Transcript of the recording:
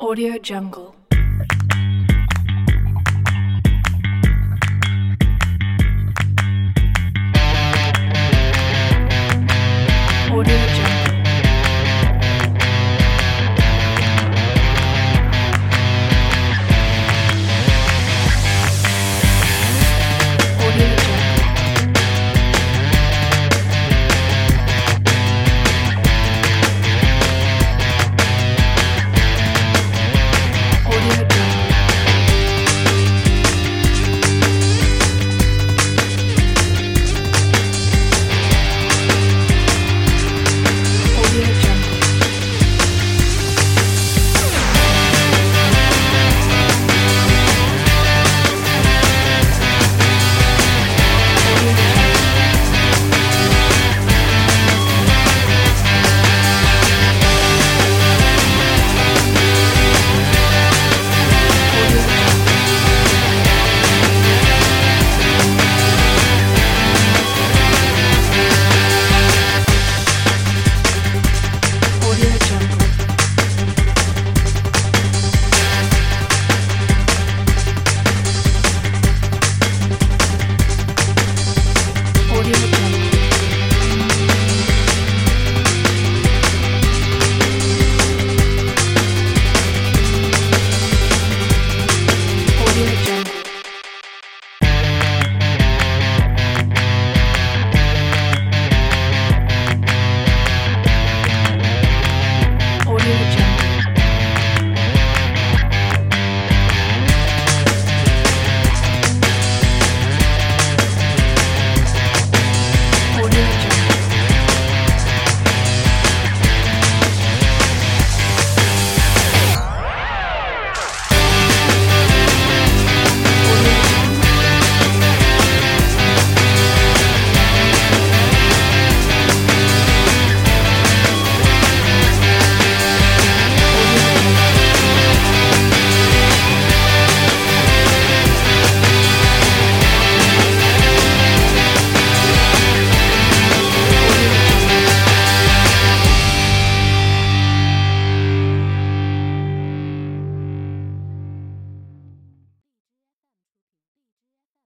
Audio Jungle.